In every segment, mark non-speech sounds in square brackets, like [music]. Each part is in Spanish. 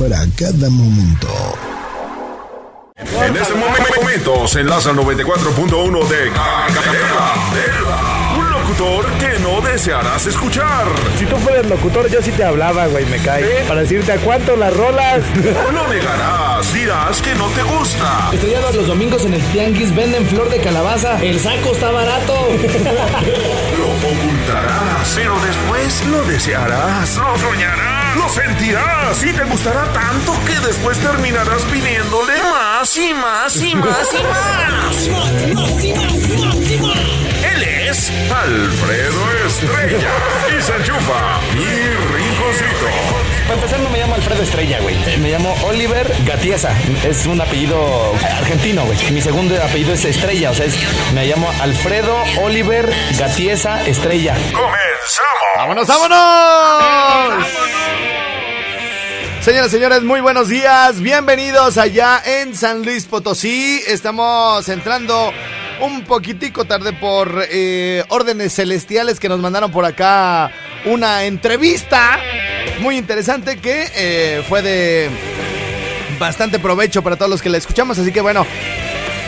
para cada momento. En este momento se enlaza el 94.1 de Candela. Un locutor que no desearás escuchar. Si tú fueras locutor, yo sí te hablaba, güey, me cae. Para decirte a cuánto las rolas. [laughs] Lo negarás, dirás que no te gusta. Estrellados los domingos en el Tianguis venden flor de calabaza. El saco está barato. [laughs] Lo ocultarás, pero después lo desearás, lo soñarás, lo sentirás y te gustará tanto que después terminarás pidiéndole más y más y más y más. Él es Alfredo Estrella y se enchufa mi rinconcito. Para empezar, no me llamo Alfredo Estrella, güey. Me llamo Oliver Gatiesa. Es un apellido argentino, güey. Mi segundo apellido es Estrella. O sea, es- me llamo Alfredo Oliver Gatiesa Estrella. ¡Vámonos, vámonos! Señoras y señores, muy buenos días. Bienvenidos allá en San Luis Potosí. Estamos entrando un poquitico tarde por eh, órdenes celestiales que nos mandaron por acá una entrevista muy interesante que eh, fue de bastante provecho para todos los que la escuchamos. Así que bueno,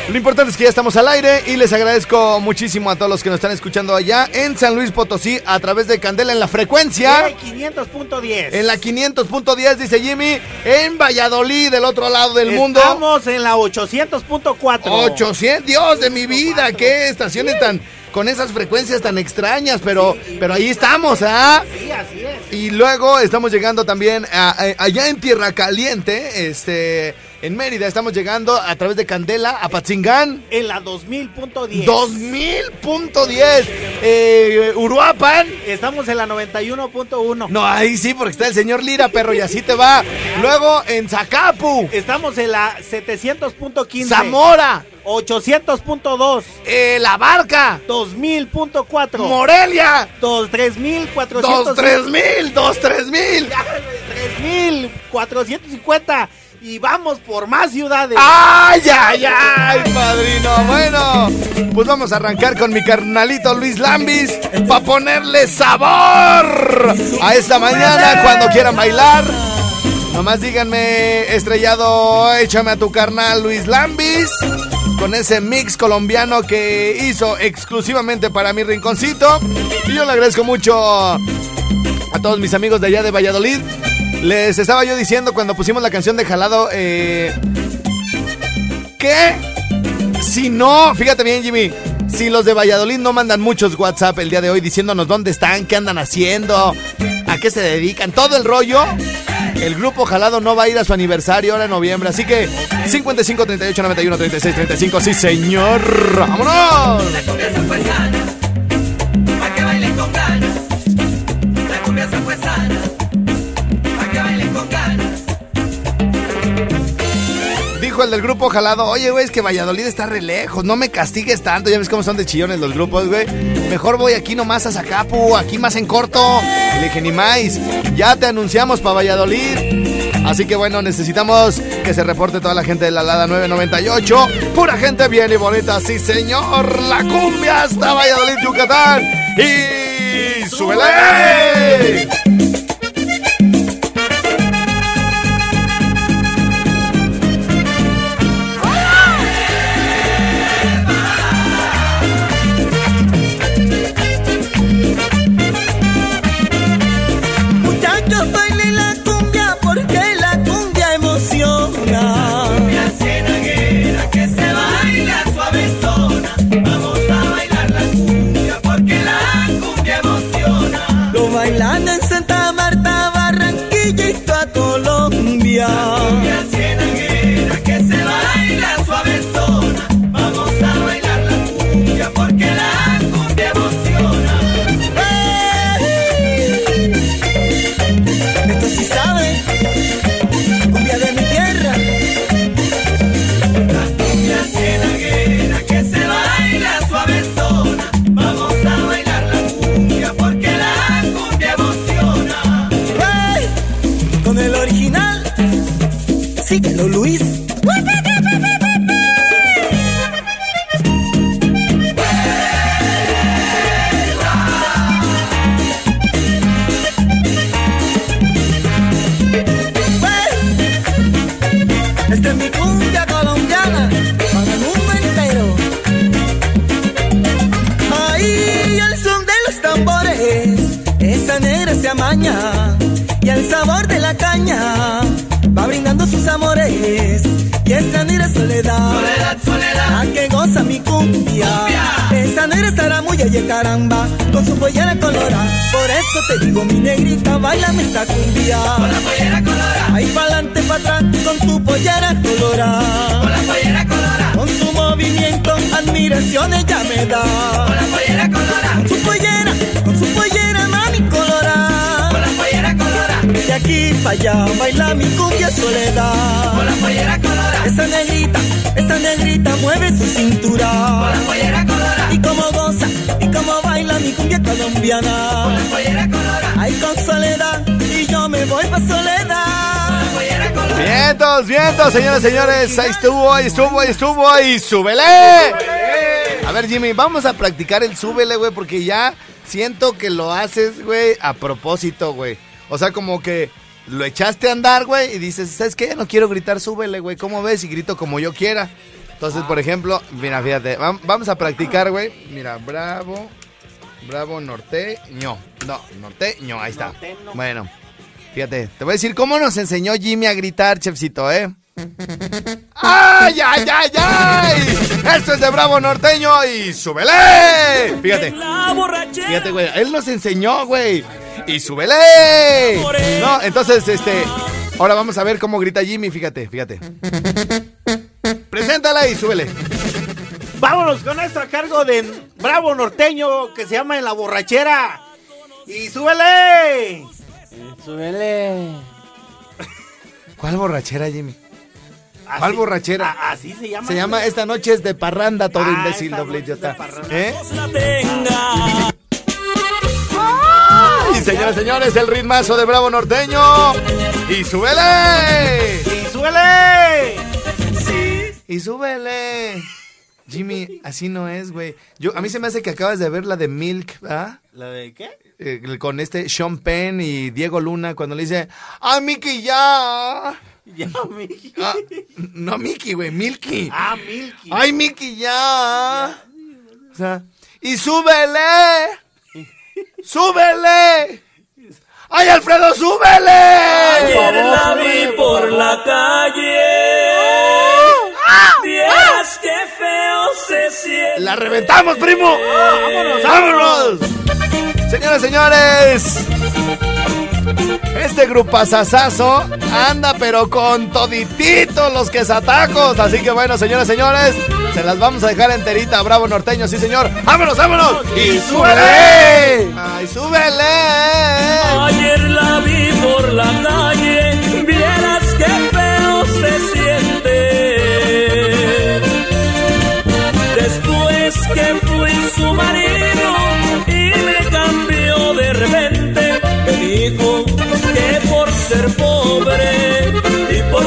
lo importante es que ya estamos al aire y les agradezco muchísimo a todos los que nos están escuchando allá en San Luis Potosí a través de Candela en la frecuencia. Eh, 500.10. En la 500.10 dice Jimmy, en Valladolid, del otro lado del mundo. Estamos en la 800.4. 800, Dios de mi vida, qué estaciones tan con esas frecuencias tan extrañas, pero pero ahí estamos, ¿ah? Sí, así es. Y luego estamos llegando también a- a- allá en Tierra Caliente, este en Mérida estamos llegando a través de Candela a Patzingán. En la 2000.10. 2000.10 eh, Uruapan. Estamos en la 91.1. No, ahí sí, porque está el señor Lira, perro, y así te va. Luego en Zacapu, Estamos en la 700.15. Zamora, 800.2. eh, La Barca, 2000.4. Morelia, 3400. 2 3000, 2 3000. 3450. Y vamos por más ciudades. ¡Ay, ay, ay, padrino! Bueno, pues vamos a arrancar con mi carnalito Luis Lambis para ponerle sabor a esta mañana cuando quieran bailar. Nomás díganme, estrellado, échame a tu carnal Luis Lambis con ese mix colombiano que hizo exclusivamente para mi rinconcito. Y yo le agradezco mucho a todos mis amigos de allá de Valladolid. Les estaba yo diciendo cuando pusimos la canción de Jalado eh, que si no, fíjate bien Jimmy, si los de Valladolid no mandan muchos WhatsApp el día de hoy diciéndonos dónde están, qué andan haciendo, a qué se dedican, todo el rollo. El grupo Jalado no va a ir a su aniversario ahora en noviembre, así que 55 38 91 36 35, sí señor. ¡Vámonos! El del grupo jalado, oye, güey, es que Valladolid está re lejos, no me castigues tanto, ya ves cómo son de chillones los grupos, güey. Mejor voy aquí nomás a Zacapu, aquí más en corto. Le dije, ni más, ya te anunciamos para Valladolid. Así que bueno, necesitamos que se reporte toda la gente de la Lada 998. Pura gente bien y bonita, sí señor. La cumbia hasta Valladolid, Yucatán. Y súbele. Admiración ella me da. Con la pollera colorada. Con su pollera, con su pollera, mami colorada. Con la pollera colorada. De aquí para allá, baila mi cumbia soledad. Con la pollera colorada. Esa negrita, esa negrita mueve su cintura. Con la pollera colorada. Y como goza, y como baila mi cumbia colombiana. Con la pollera colorada. Ay, con soledad, y yo me voy pa' soledad. Con la pollera colorada. Vientos, vientos, señoras señores. Ahí estuvo, ahí estuvo, ahí estuvo, ahí súbele. A ver, Jimmy, vamos a practicar el súbele, güey, porque ya siento que lo haces, güey, a propósito, güey. O sea, como que lo echaste a andar, güey, y dices, ¿sabes qué? No quiero gritar súbele, güey. ¿Cómo ves? Y grito como yo quiera. Entonces, por ejemplo, mira, fíjate, vam- vamos a practicar, güey. Mira, bravo, bravo, norteño. No, norteño, ahí está. Bueno, fíjate, te voy a decir cómo nos enseñó Jimmy a gritar, chefcito, ¿eh? ¡Ay, ay, ay, ay! Esto es de Bravo Norteño y súbele. Fíjate. Fíjate, güey. Él nos enseñó, güey. Y súbele. No, entonces, este. Ahora vamos a ver cómo grita Jimmy, fíjate, fíjate. Preséntala y súbele. Vámonos con esto a cargo de Bravo Norteño que se llama En la Borrachera. Y súbele. Súbele. ¿Cuál borrachera, Jimmy? Así- ¿Cuál borrachera? a- así se llama. Se llama Esta noche es de parranda, todo Ah, imbécil, doble idiota. ¿Eh? Y señoras y señores, el ritmazo de Bravo Norteño. Y súbele. Y súbele. Y súbele. Jimmy, así no es, güey. Yo, a mí se me hace que acabas de ver la de Milk, ¿ah? ¿La de qué? Eh, con este Sean Penn y Diego Luna cuando le dice, ¡Ah, Mickey, ya! [laughs] Ya, Milky. Ah, no, Mickey, güey, Milky. Ah, Milky. ¡Ay, Mickey, ya! O sea, ¡y súbele! ¡Súbele! ¡Ay, Alfredo, súbele! Ayer la vi por la calle. Vieras qué feo se siente. ¡La reventamos, primo! ¡Vámonos, vámonos! Señoras, señores, este grupazazazo anda pero con todititos los quesatacos. Así que bueno, señoras, señores, se las vamos a dejar enterita Bravo Norteño, sí señor. ¡Vámonos, vámonos! ¡Y súbele! ¡Ay, súbele! Ayer la vi por la calle, vieras qué feo se siente. Después que fui su marido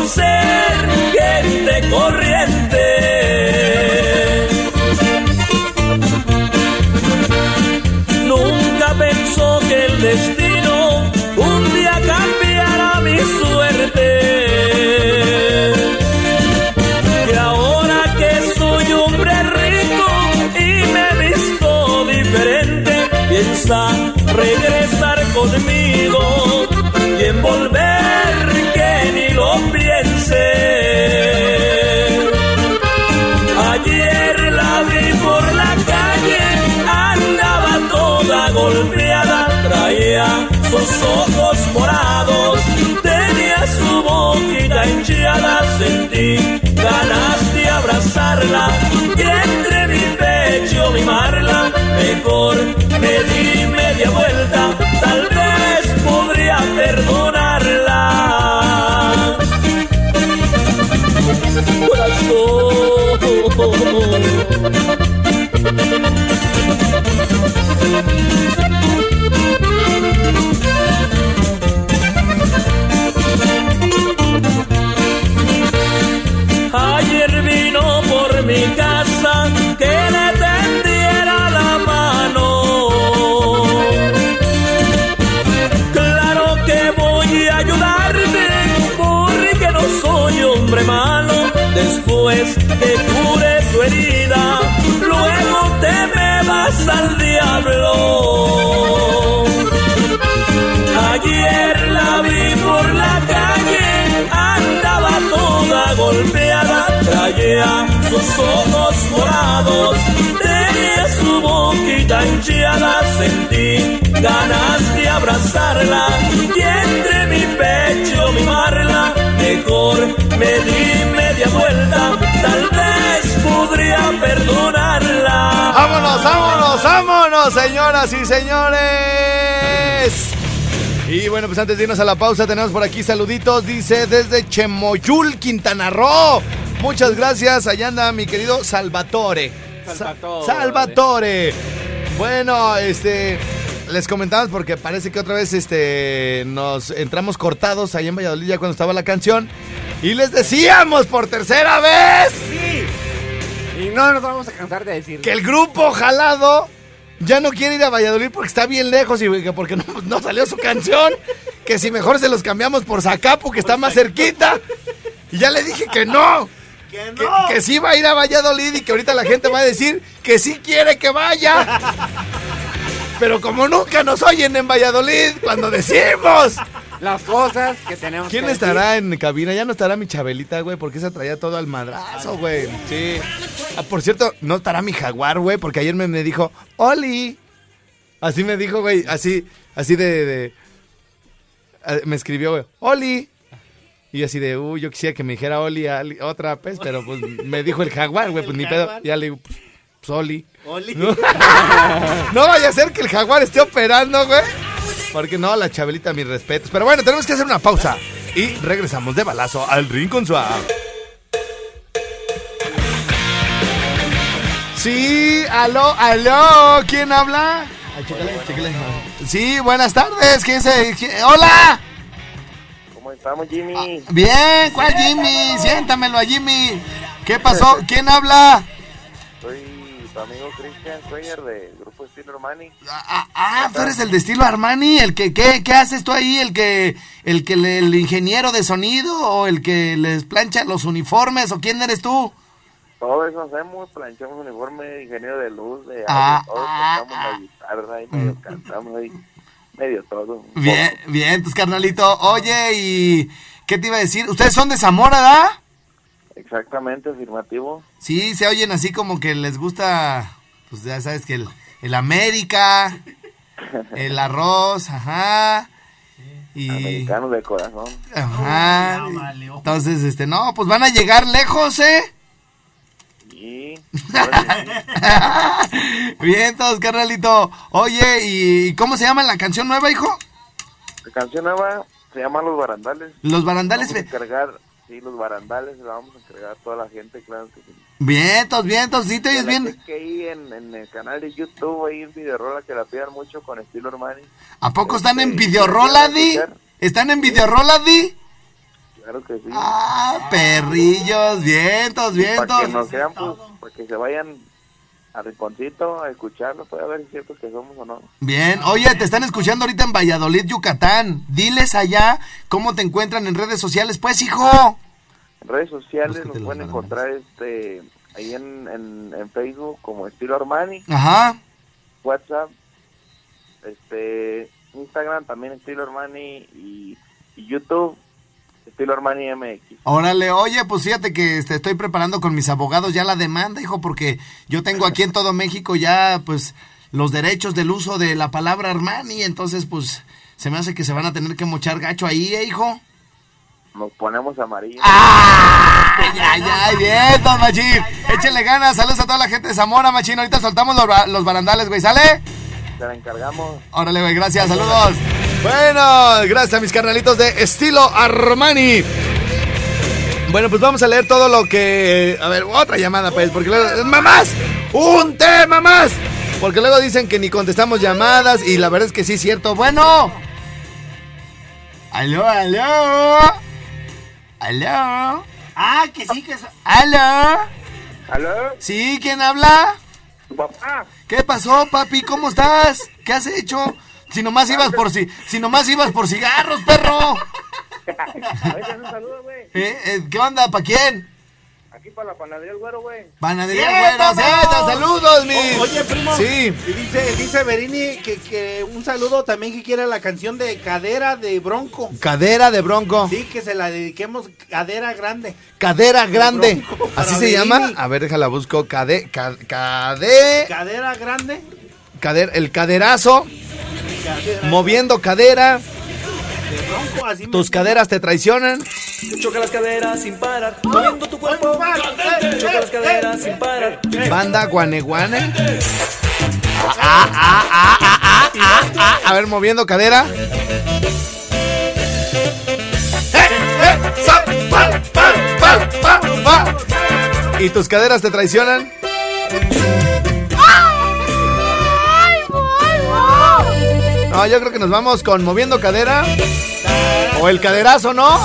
ser gente corriente. Nunca pensó que el destino un día cambiara mi suerte. Y ahora que soy hombre rico y me he visto diferente, piensa regresar conmigo y envolver hinchada, sentí ganas de abrazarla después que cure tu herida, luego te me vas al diablo. Ayer la vi por la calle, andaba toda golpeada, traía sus ojos morados, tenía su boquita hinchada, sentí ganas de abrazarla y entre mi pecho mimarla, mejor me di media vuelta, tal vez podría perdonarla. ¡Vámonos, vámonos, vámonos, señoras y señores! Y bueno, pues antes de irnos a la pausa, tenemos por aquí saluditos. Dice desde Chemoyul, Quintana Roo. Muchas gracias. Allá anda mi querido Salvatore. Salvatore. Salvatore. Bueno, este. Les comentamos porque parece que otra vez este nos entramos cortados ahí en Valladolid ya cuando estaba la canción. Y les decíamos por tercera vez Y no nos vamos a cansar de decir. que el grupo jalado ya no quiere ir a Valladolid porque está bien lejos y que porque no, no salió su canción. Que si mejor se los cambiamos por Zacapu, que está más cerquita. Y ya le dije que no. ¡Que Que, no! que sí va a ir a Valladolid y que ahorita la gente va a decir que sí quiere que vaya. Pero como nunca nos oyen en Valladolid cuando decimos. Las cosas que tenemos ¿Quién que estará en cabina? Ya no estará mi Chabelita, güey, porque esa traía todo al madrazo, güey. Sí. Ah, por cierto, no estará mi jaguar, güey, porque ayer me, me dijo, Oli. Así me dijo, güey, así, así de, de- ah, me escribió, güey, Oli. Y así de, uy, yo quisiera que me dijera Oli, Ali- otra vez, pero pues me dijo el jaguar, güey, pues ni pedo. Ya le digo, pues, pues, Oli. Oli. No. [laughs] No vaya a ser que el jaguar esté operando, güey. Porque no, la chabelita, mis respetos. Pero bueno, tenemos que hacer una pausa. Y regresamos de balazo al Rincón Suave. Sí, aló, aló. ¿Quién habla? Ay, chécale, chécale. Sí, buenas tardes. ¿Quién se.? quién- ¡Hola! ¿Cómo estamos, Jimmy? Bien, ¿cuál Jimmy? Siéntamelo a Jimmy. ¿Qué pasó? [laughs] ¿Quién habla? Soy tu amigo Christian Cuellar del grupo Estilo Armani. Ah, ah, tú eres el de estilo Armani, el que, ¿qué, qué haces tú ahí? ¿El que, el que, le- el ingeniero de sonido o el que les plancha los uniformes o quién eres tú? Todo eso hacemos, planchamos uniforme, ingeniero de luz, de Ah, audio, todo, ah, tocamos la guitarra, ahí medio cantamos ahí, medio todo. Bien, bien, tus carnalito. Oye, ¿y qué te iba a decir? ¿Ustedes son de Zamora, ¿verdad? Exactamente, afirmativo. Sí, se oyen así como que les gusta, pues ya sabes que el, el América, el arroz, ajá. Y... Americanos de corazón. Ajá. Entonces, este, no, pues van a llegar lejos, ¿eh? Y [laughs] Bien, todos, carnalito. Oye, ¿y cómo se llama la canción nueva, hijo? la canción nueva se llama Los Barandales. Los barandales. Vamos a encargar, sí, Los Barandales, la vamos a encargar a toda la gente, claro que sí. Vientos, vientos, sí te oyes Que bien. cheque ahí en, en el canal de YouTube, ahí en Videorola, que la pidan mucho con estilo Armani. ¿A poco están en Este, Videorola, ¿quieren Di? ¿Están en Videorola, Di? Claro que sí. Ah, perrillos, vientos, Para que vientos. nos vean, pues, para que se vayan a Rinconcito a escucharlo, para ver si es cierto que somos o no. Bien, oye, te están escuchando ahorita en Valladolid, Yucatán. Diles allá cómo te encuentran en redes sociales, pues, hijo. En redes sociales nos pueden encontrar este ahí en, en, en Facebook como estilo Armani, Ajá. WhatsApp, este Instagram también estilo Armani y, y YouTube estilo Armani MX. Órale, oye, pues fíjate que este, estoy preparando con mis abogados ya la demanda, hijo, porque yo tengo aquí en todo México ya, pues, los derechos del uso de la palabra Armani, entonces, pues, se me hace que se van a tener que mochar gacho ahí, ¿eh, hijo? Nos ponemos amarillo. ¡Ay, ay, ay! Bien, don Machín. Échenle ganas. Saludos a toda la gente de Zamora, Machín. Ahorita soltamos los, los barandales, güey. ¿Sale? Se la encargamos. Órale, güey. Gracias. Saludos. Bueno, gracias a mis carnalitos de estilo Armani. Bueno, pues vamos a leer todo lo que... A ver, otra llamada, pues, porque luego... ¡Mamás! ¡Un tema más! Porque luego dicen que ni contestamos llamadas y la verdad es que sí es cierto. Bueno. Aló, aló. Aló. Ah, que sí, que es... Aló. ¿Aló? Sí, ¿quién habla? ¿Tu papá? ¿Qué pasó, papi? ¿Cómo estás? ¿Qué has hecho? Si nomás ibas por si, si nomás ibas por cigarros, perro. Oye, un saludo, güey. ¿Eh? Eh, ¿Qué onda? ¿Para quién? Aquí para la panadería El Güero, güey. Panadería ¡Sí, Güero! Zeta, saludos, mi. O- oye, primo. Sí. Y dice, dice Berini que, que un saludo también que quiere la canción de Cadera de Bronco. Cadera de bronco. Sí, que se la dediquemos Cadera Grande. Cadera grande. Bronco ¿Así se Berini. llama? A ver, déjala busco. Cade, ca- cade, Cadera Grande. cader, el caderazo, Cadera moviendo cadera. de Bronco, así Tus caderas te traicionan. Choca las caderas sin parar, moviendo tu cuerpo. Choca las caderas sin parar. Banda guaneguane. Ah, ah, ah. A ver, moviendo cadera. ¡Eh, eh! ¿Y tus caderas te traicionan? No, yo creo que nos vamos con moviendo cadera. O el caderazo, ¿no?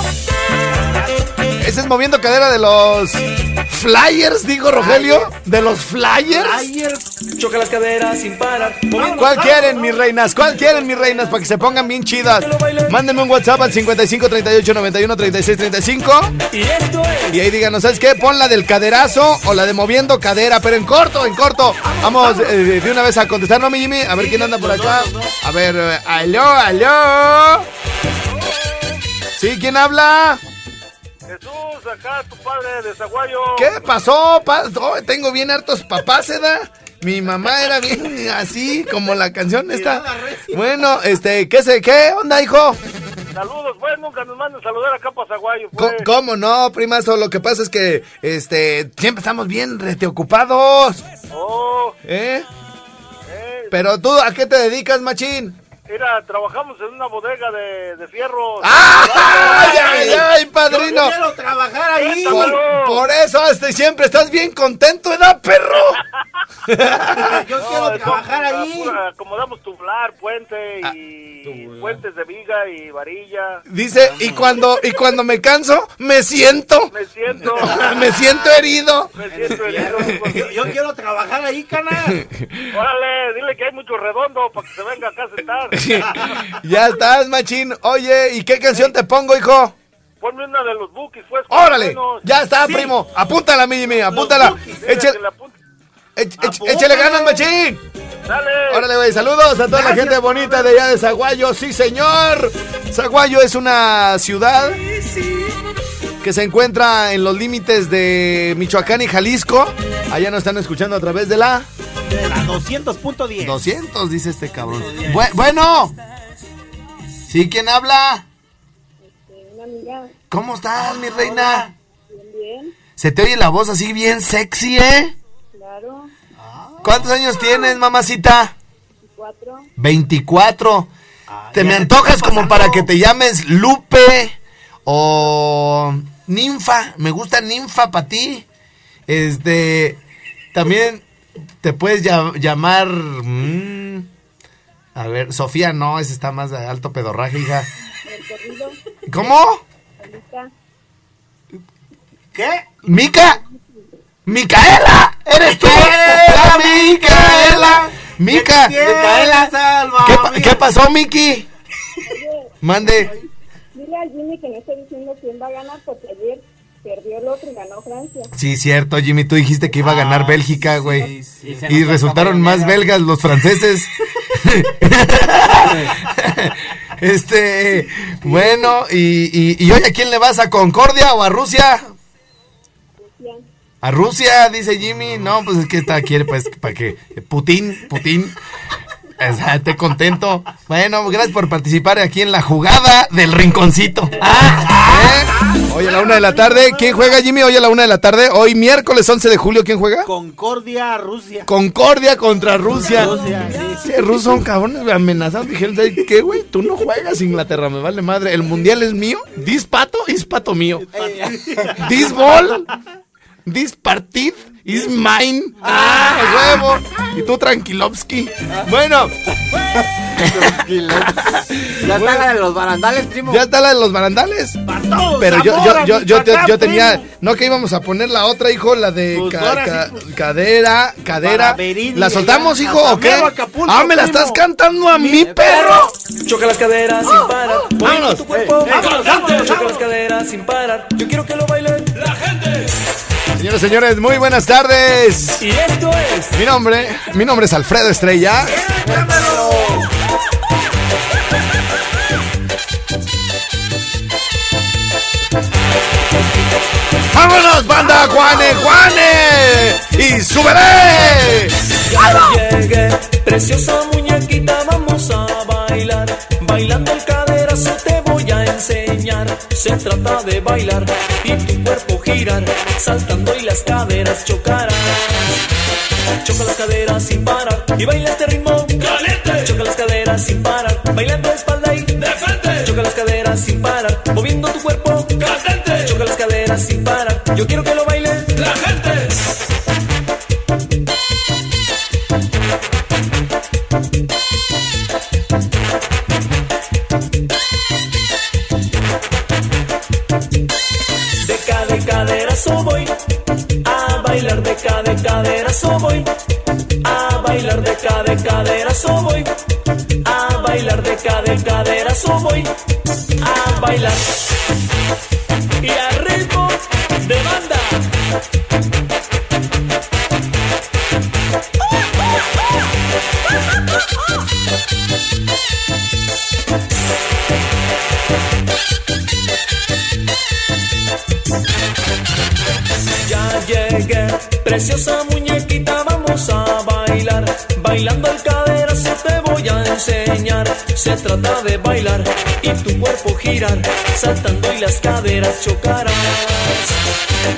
Ese es moviendo cadera de los Flyers, digo Rogelio. De los Flyers. Flyers. Choca las caderas sin parar, moviendo ¿Cuál quieren, mis reinas? ¿Cuál quieren, mis reinas? Para que se pongan bien chidas. Mándenme un WhatsApp al 55 38 91 36 35. Y esto es. Y ahí díganos, ¿sabes qué? Pon la del caderazo o la de moviendo cadera, pero en corto, en corto. Vamos eh, de una vez a contestar, ¿no, mi Jimmy? A ver quién anda por acá. A ver, eh, aló, aló. ¿Sí? ¿Quién habla? Jesús, acá tu padre de Zaguayo. ¿Qué pasó? pa- oh, tengo bien hartos papás, ¿edad? Mi mamá era bien así, como la canción esta. Bueno, este, ¿qué sé? ¿Qué onda, hijo? Saludos, pues nunca nos mandan saludar acá para Zaguayo. Co- ¿Cómo no, primazo? Lo que pasa es que, este, siempre estamos bien rete ocupados. Oh, ¿Eh? Pero tú, ¿a qué te dedicas, machín? Mira, trabajamos en una bodega de, de fierros. [laughs] ¡Ay, ay, ay, padrino! Yo quiero trabajar ahí. Por, por eso este, siempre estás bien contento, ¿verdad, perro? [laughs] Yo quiero trabajar ahí. Acomodamos tublar, puente y puentes de viga y varilla. Dice, y cuando, y cuando me canso, me siento. Me siento. [laughs] me siento herido. Me siento herido. Yo, yo quiero trabajar ahí, cana. Órale, dile que hay mucho redondo para que se venga acá a sentar. Ya estás, machín. Oye, ¿y qué canción te pongo, hijo? Ponme una de los bookies, pues. Órale, ya está, Sí. primo. Apúntala, mi Jimmy, apúntala. Échale, ganas, machín. Dale. Órale, güey, saludos a toda la gente bonita de allá de Zaguayo. Sí, señor. Zaguayo es una ciudad que se encuentra en los límites de Michoacán y Jalisco. Allá nos están escuchando a través de la la 200.10. 200, dice este cabrón. Bu- bueno. ¿Sí? ¿Quién habla? Una amiga, ¿Cómo estás, mi reina? bien, bien, Se te oye la voz así bien sexy, ¿eh? claro, ¿Cuántos años tienes, mamacita? cuatro, 24. ¿Te me antojas como para que te llames Lupe o Ninfa? Me gusta Ninfa para ti. Este, también te puedes ya- llamar... mm, a ver, Sofía no, ese está más de alto pedorraje, hija. el [laughs] corrido, ¿Cómo? ahorita, ¿Qué? ¿Mica? ¡Micaela! ¡Eres tú! ¡La Micaela! ¡Mica! Micaela, salva. ¿Qué, pa- qué pasó, Miki? Mande. dile a Jimmy que no esté diciendo quién va a ganar porque ayer perdió el otro y ganó Francia. Sí, cierto, Jimmy, tú dijiste que iba a ganar Bélgica, güey. sí, y resultaron más belgas los franceses. [laughs] este, bueno, y, y, y hoy a quién le vas? ¿A Concordia o a Rusia? Rusia. A Rusia, dice Jimmy. No, pues es que está quiere, pues, para que Putin, Putin, [laughs] esté contento. Bueno, gracias por participar aquí en la jugada del rinconcito. ¿Eh? Hoy a la una de la tarde, ¿quién juega, Jimmy? Hoy a la una de la tarde, hoy miércoles 11 de julio, ¿quién juega? Concordia, Rusia. Concordia contra Rusia. Rusia, sí. Sí, rusos son cabrones amenazados. Dijeron, ¿sabes ¿qué, güey? Tú no juegas Inglaterra, me vale madre. El mundial es mío. This pato is pato mío. This ball, this partid is mine. Ah, huevo. Y tú tranquilovsky. Bueno, Ya está la de los barandales, primo. ¿Ya está la de los barandales? Pero yo, yo, yo, yo, yo, tenía. No que íbamos a poner la otra, hijo, la de Pues ca- ahora ca- sí, pues. cadera, cadera. ¿La soltamos, hijo, o qué? Acapulco, Ah, me la primo. estás cantando a mí, perro. Choca las caderas sin parar. Moviendo Vámonos. tu cuerpo. Vámonos, vámonos, Choca las caderas sin parar. Yo quiero que lo baile la gente. Señoras y señores, muy buenas tardes. Y esto es. Mi nombre, mi nombre es Alfredo Estrella. ¡Vámonos, banda Juane, Juane! ¡Y súbele! Ya llegué, preciosa muñequita, vamos a bailar. Bailando el caderazo te voy a enseñar. Se trata de bailar y tu cuerpo girar, saltando y las caderas chocarán. Choca las caderas sin parar y baila este ritmo caliente. Choca las caderas sin parar, bailando de espalda y de frente. Choca las caderas sin parar, moviendo tu cuerpo caliente. Choca las caderas sin parar, yo quiero que lo baile la gente. Caderazo voy. A bailar de cada caderazo voy. A bailar Se trata de bailar y tu cuerpo girar, saltando y las caderas chocarán.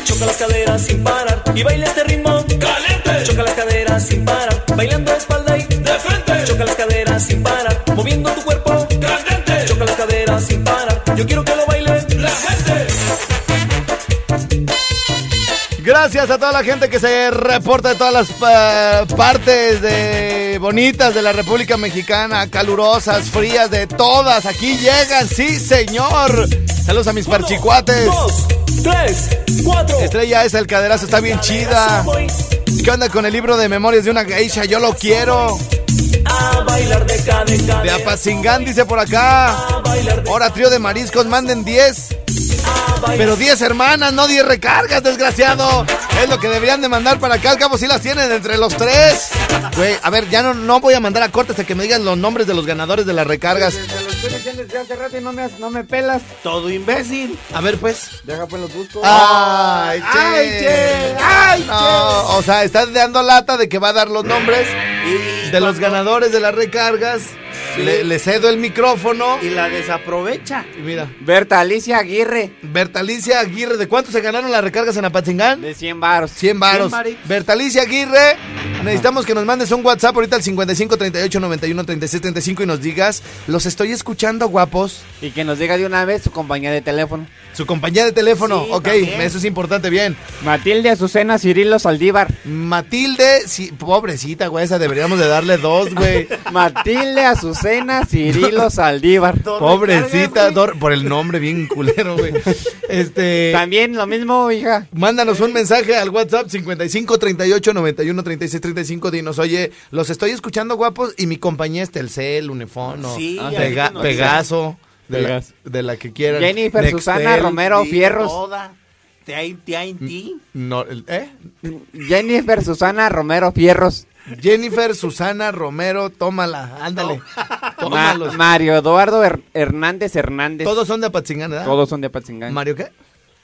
Choca las caderas sin parar y baila este ritmo caliente. Choca las caderas sin parar, bailando de espalda y de frente. Choca las caderas sin parar, moviendo tu cuerpo caliente. Choca las caderas sin parar, yo quiero que lo baile Gracias a toda la gente que se reporta de todas las pa- partes de bonitas de la República Mexicana, calurosas, frías, de todas. Aquí llegan, sí, señor. Saludos a mis parchicuates. Dos, tres, cuatro. Estrella esa, el caderazo está bien chida. ¿Qué onda con el libro de memorias de una geisha? Yo lo quiero. A bailar de De cadera. Apazingán dice por acá. A bailar de Ahora trío de mariscos, manden 10. A. Pero 10 hermanas, no 10 recargas, desgraciado. Es lo que deberían de mandar para acá. Al cabo sí las tienen entre los tres. Güey, a ver, ya no, no voy a mandar a corte hasta que me digan los nombres de los ganadores de las recargas. Te lo estoy diciendo desde hace rato y no me, no me pelas. Todo imbécil. A ver, pues. Deja pues los buscos. Ay, che. Ay, che. Ay, No, o sea, estás dando lata de que va a dar los nombres Y de los ganadores de las recargas. Le, le cedo el micrófono. Y la desaprovecha. Y mira, Berta Alicia Aguirre. Bertalicia Aguirre, ¿de cuánto se ganaron las recargas en Apatzingán? De 100 varos. 100 varos. 100 varis. Bertalicia Aguirre, necesitamos que nos mandes un WhatsApp ahorita al 55 38 91 36 35 y nos digas, los estoy escuchando guapos. Y que nos diga de una vez su compañía de teléfono. Su compañía de teléfono, Sí, ok, también. eso es importante, bien. Matilde Azucena Cirilo Saldívar. Matilde, sí, pobrecita, güey, esa deberíamos de darle dos, güey. [laughs] Matilde Azucena Cirilo Saldívar. Pobrecita, Dor- por el nombre bien culero, güey. [laughs] Este, También lo mismo, hija. mándanos un mensaje al WhatsApp 55 38 91 36 35. Dinos, oye, los estoy escuchando guapos y mi compañía es Telcel, Unifón, o Sí, Pega- nos Pegaso, de la, de la que quieran. Jennifer Nextel, Susana Romero Sí, Fierros. Toda. TNT. no, ¿eh? Jennifer Susana Romero Fierros. Jennifer Susana Romero, tómala, ándale. [laughs] Ma-. Mario Eduardo Her- Hernández Hernández. Todos son de Apatzingán, ¿verdad? Todos son de Apatzingán. ¿Mario qué?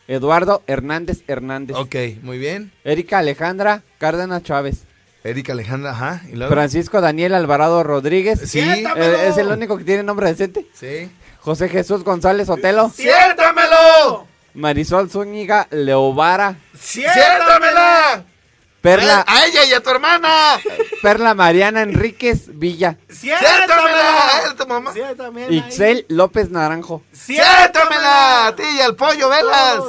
Eduardo Hernández Hernández. Ok, muy bien. Erika Alejandra Cárdenas Chávez. Erika Alejandra, ajá. ¿Y luego? Francisco Daniel Alvarado Rodríguez. Sí, Eh, es el único que tiene nombre decente. sí. José Jesús González Otelo. ¡Siéntamelo! Marisol Zúñiga Leovara. ¡Siéntamela! Perla, A ella y a tu hermana. Perla Mariana Enríquez Villa. Siéntamela. a tu mamá. Ixel López Naranjo. Siéntamela. A ti y al pollo, velas.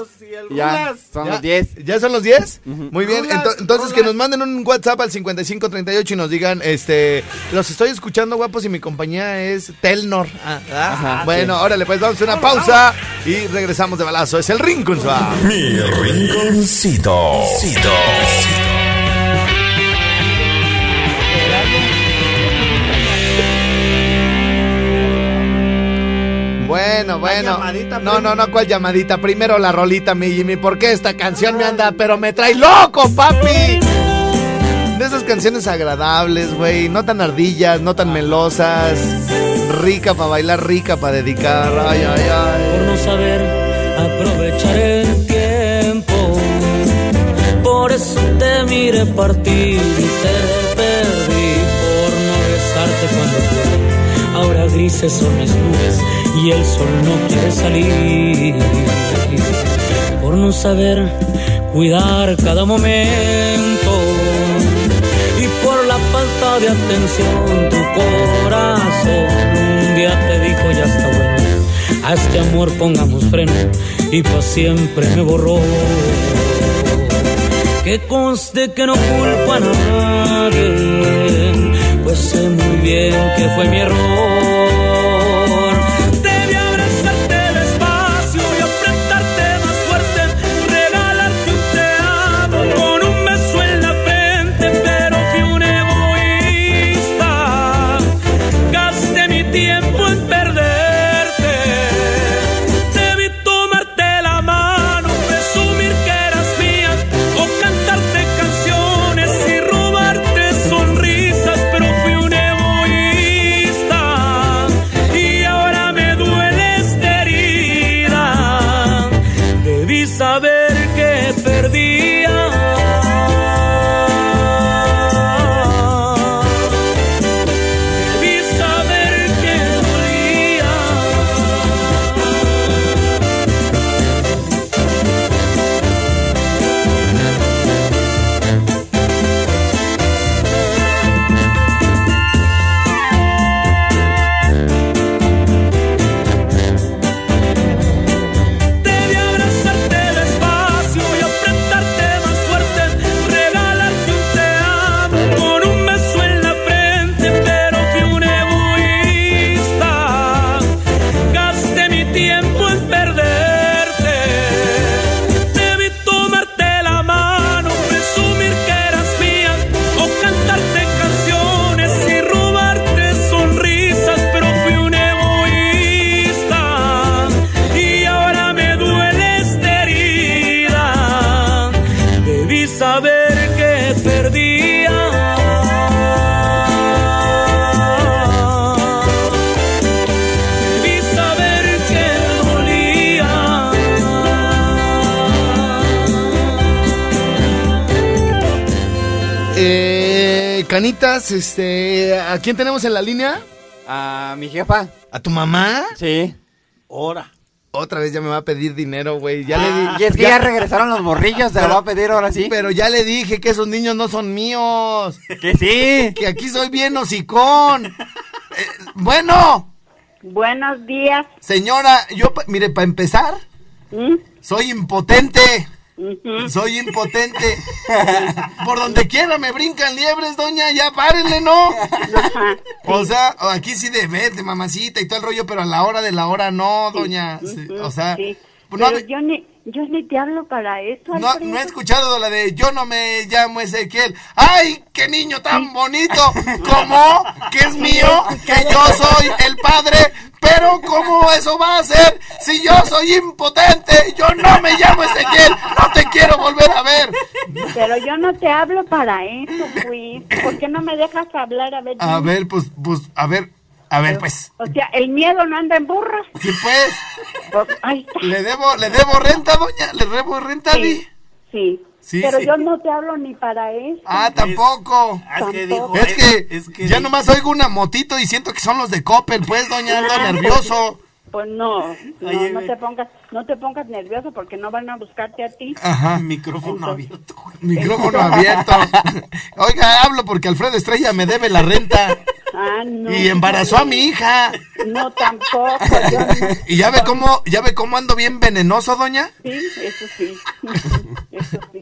Ya, son los 10. ¿Ya son los 10? Muy bien. ento- entonces que nos manden un WhatsApp al 5538 y nos digan, este, los estoy escuchando guapos y mi compañía es Telnor. Ah, bueno, sí. órale, pues vamos a una pausa y regresamos de balazo. Es el Rincón Suave. Mi rinconcito. Cito. Bueno, bueno. llamadita, No, no, no, ¿cuál llamadita? Primero la rolita, mi Jimmy. ¿Por qué esta canción me anda? Pero me trae loco, papi. De esas canciones agradables, güey. No tan ardillas, no tan melosas. Rica para bailar, rica para dedicar. Ay, ay, ay. por no saber aprovechar el tiempo. Por eso te miré partir y te perdí por no besarte cuando. Ahora grises son mis nubes y el sol no quiere salir. Por no saber cuidar cada momento y por la falta de atención tu corazón un día te dijo ya está bueno a este amor pongamos freno y para siempre me borró que conste que no culpo a nadie pues sé muy bien que fue mi error Canitas, este, ¿a quién tenemos en la línea? A mi jefa. ¿A tu mamá? Sí. Ahora. Otra vez ya me va a pedir dinero, güey. Ya le di. Y es que ya regresaron los morrillos, se lo va a pedir ahora sí. Pero ya le dije que esos niños no son míos. Que sí. Que aquí soy bien hocicón. Eh, bueno, Buenos días. señora, yo, mire, para empezar, soy impotente. Soy impotente. [laughs] Por donde quiera me brincan liebres, doña, ya párenle, ¿no? O sea, aquí sí de vete, mamacita y todo el rollo, pero a la hora de la hora no, doña. O sea, no, yo ni, yo ni te hablo para eso. no, Alfredo. no he escuchado la de yo no me llamo Ezequiel. ¡Ay, qué niño tan bonito! [laughs] ¿Cómo? ¿Que es mío? ¿Que yo soy el padre? Pero ¿cómo eso va a ser si yo soy impotente? Yo no me llamo Ezequiel. No te quiero volver a ver. Pero yo no te hablo para eso, pues. ¿Por qué no me dejas hablar? A ver, A dime. ver, pues, pues, a ver, a ver, pues. O sea, el miedo no anda en burros. Sí, pues. Ahí está. ¿Le debo, le debo renta, doña? ¿Le debo renta, Di? Sí. Sí, Pero sí. yo no te hablo ni para eso. Ah, tampoco. Es que dijo, Es que, es que ya nomás oigo una motito y siento que son los de Coppel, pues, doña, ando nervioso. [laughs] Pues no, [laughs] no, Oye, no te pongas, no te pongas nervioso porque no van a buscarte a ti. Ajá. [laughs] [laughs] Micrófono abierto. Micrófono abierto. Oiga, hablo porque Alfredo Estrella me debe la renta Ah, no. y embarazó a mi hija. No, tampoco. Yo. ¿Y ya ve cómo, ya ve cómo ando bien venenoso, doña? Sí, eso sí. Eso sí.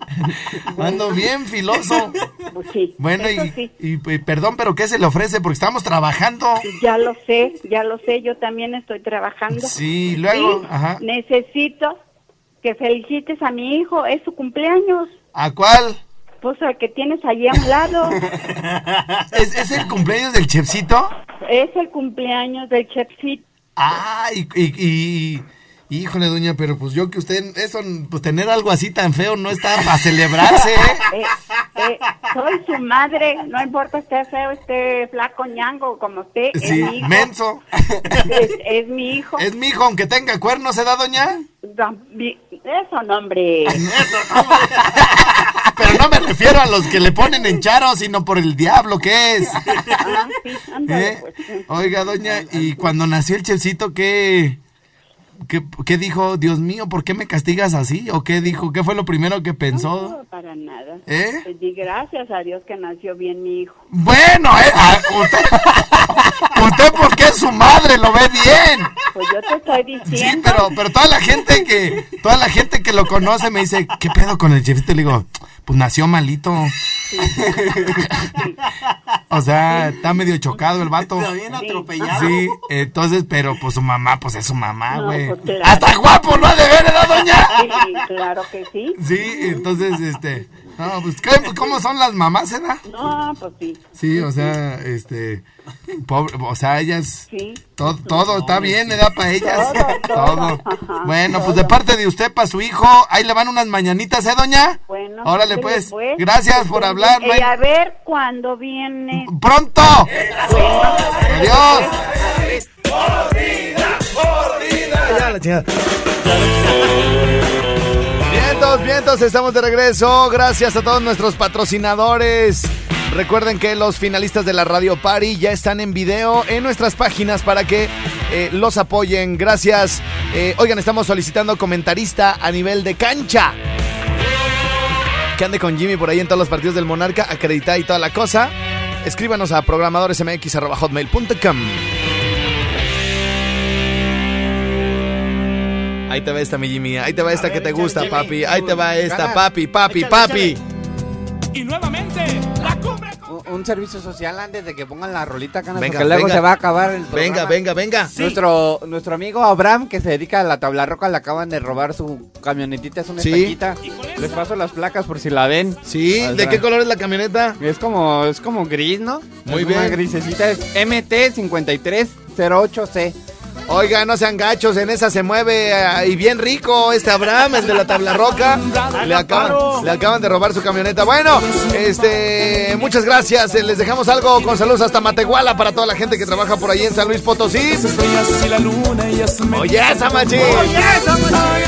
Ando bien filoso. Pues sí. Bueno, y, sí. y, y perdón, pero ¿qué se le ofrece? Porque estamos trabajando. Ya lo sé, ya lo sé, yo también estoy trabajando. Sí, luego, Sí, ajá. Necesito que felicites a mi hijo, es su cumpleaños. ¿A cuál? Pues el que tienes allí a un lado. [laughs] ¿Es, es el cumpleaños del chefcito? es el cumpleaños del chefcito. Ah, y, y, y- híjole, doña, pero pues yo que usted, eso, pues tener algo así tan feo no está para celebrarse, ¿eh? [laughs] Eh, eh, soy su madre, no importa esté feo, esté flaco, ñango, como usted, es Sí, mi hijo. menso. Es, es mi hijo. [laughs] Es mi hijo, aunque tenga cuernos, ¿se da, doña? No, mi- Eso, no, hombre. [laughs] Pero no me refiero a los que le ponen en charo, sino por el diablo que es. Ah, sí, ándale, ¿Eh? pues. Oiga, doña, y cuando nació el chefcito, ¿qué, qué, qué dijo? Dios mío, ¿por qué me castigas así? ¿O qué dijo? ¿Qué fue lo primero que pensó? No, para nada. ¿Eh? Pues di gracias a Dios que nació bien mi hijo. Bueno, ¿eh? Usted, [laughs] usted porque es su madre, lo ve bien. Yo te estoy diciendo. Sí, pero, pero toda la gente que, toda la gente que lo conoce me dice, ¿qué pedo con el chefito? Le digo, pues nació malito. O sea, está medio chocado el vato. Está bien atropellado. Sí, entonces, pero pues su mamá, pues es su mamá, No, güey. pues, claro. Hasta guapo, ¿no? De ver, ¿verdad, doña? Sí, claro que sí. Sí, entonces, este, no, pues, ¿qué- ¿cómo son las mamás, eh? No, pues sí. Sí, o sea, este, pobre, o sea, ellas, Sí. todo, todo está bien, ¿verdad? Para ellas. Todo, [laughs] todo. Ajá, Bueno, pues de parte de usted para su hijo, ahí le van unas mañanitas, ¿eh, doña? Bueno. Órale, ándale, pues. Gracias por hablar, Y May- a ver cuándo viene. ¡Pronto! ¡Adiós! Ya, la chingada. Vientos, vientos, estamos de regreso. Gracias a todos nuestros patrocinadores. Recuerden que los finalistas de la Radio Party ya están en video en nuestras páginas para que eh, los apoyen. Gracias. Eh, oigan, estamos solicitando comentarista a nivel de cancha. Que ande con Jimmy por ahí en todos los partidos del Monarca, acreditada y toda la cosa. Escríbanos a programadoresmx.hotmail.com. Ahí te va esta, mi Jimmy. Ahí te va esta que te gusta, papi. Ahí te va esta, papi, papi, papi. Y nuevamente, la cumbre. Un, un servicio social antes de que pongan la rolita acá, Venga, porque luego venga. se va a acabar el programa. Venga, venga, venga. Nuestro, nuestro amigo Abraham, que se dedica a la tabla roca, le acaban de robar su camionetita, es una Sí. estaquita. Les paso las placas por si la ven. Sí, ¿de qué color es la camioneta? Es como, es como gris, ¿no? Muy Es una bien. grisecita, es MT5308C. Oiga, no sean gachos, en esa se mueve eh, y bien rico este Abraham, el de la tabla roca. Le acaban, le acaban de robar su camioneta. Bueno, este, muchas gracias. Eh, Les dejamos algo con saludos hasta Matehuala para toda la gente que trabaja por ahí en San Luis Potosí. Oye, esa machín.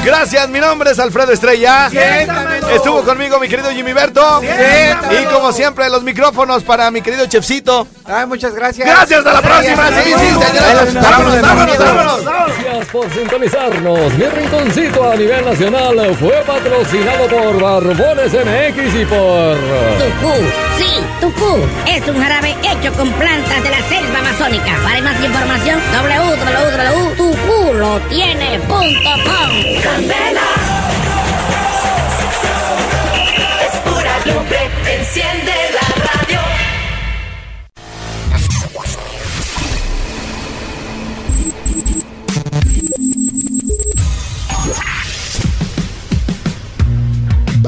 Gracias, mi nombre es Alfredo Estrella. Estuvo conmigo mi querido Jimmy Berto. Y como siempre, los micrófonos para mi querido Chefcito. Ay, muchas gracias. Gracias, hasta la próxima. Sí, sí. Vámonos, vámonos, vámonos. Gracias por sintonizarnos. Mi rinconcito a nivel nacional fue patrocinado por Barbones MX y por. Tucú, sí, Tucú es un jarabe hecho con plantas de la selva amazónica. Para más información, www.tuculotiene.com. Candela. Es pura lumbre, enciende